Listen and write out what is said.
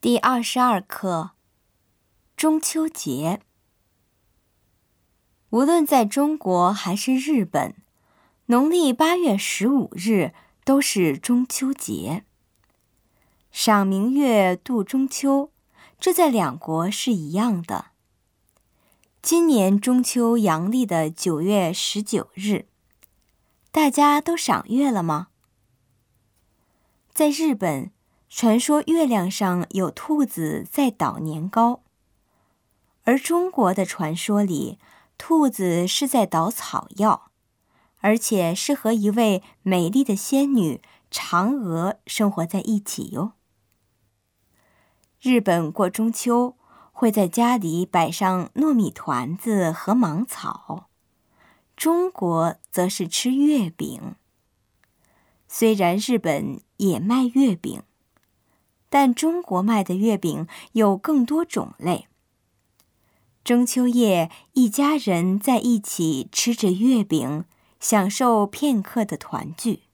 第二十二课：中秋节。无论在中国还是日本，农历八月十五日都是中秋节。赏明月，度中秋，这在两国是一样的。今年中秋阳历的九月十九日，大家都赏月了吗？在日本。传说月亮上有兔子在捣年糕，而中国的传说里，兔子是在捣草药，而且是和一位美丽的仙女嫦娥生活在一起哟。日本过中秋会在家里摆上糯米团子和芒草，中国则是吃月饼。虽然日本也卖月饼。但中国卖的月饼有更多种类。中秋夜，一家人在一起吃着月饼，享受片刻的团聚。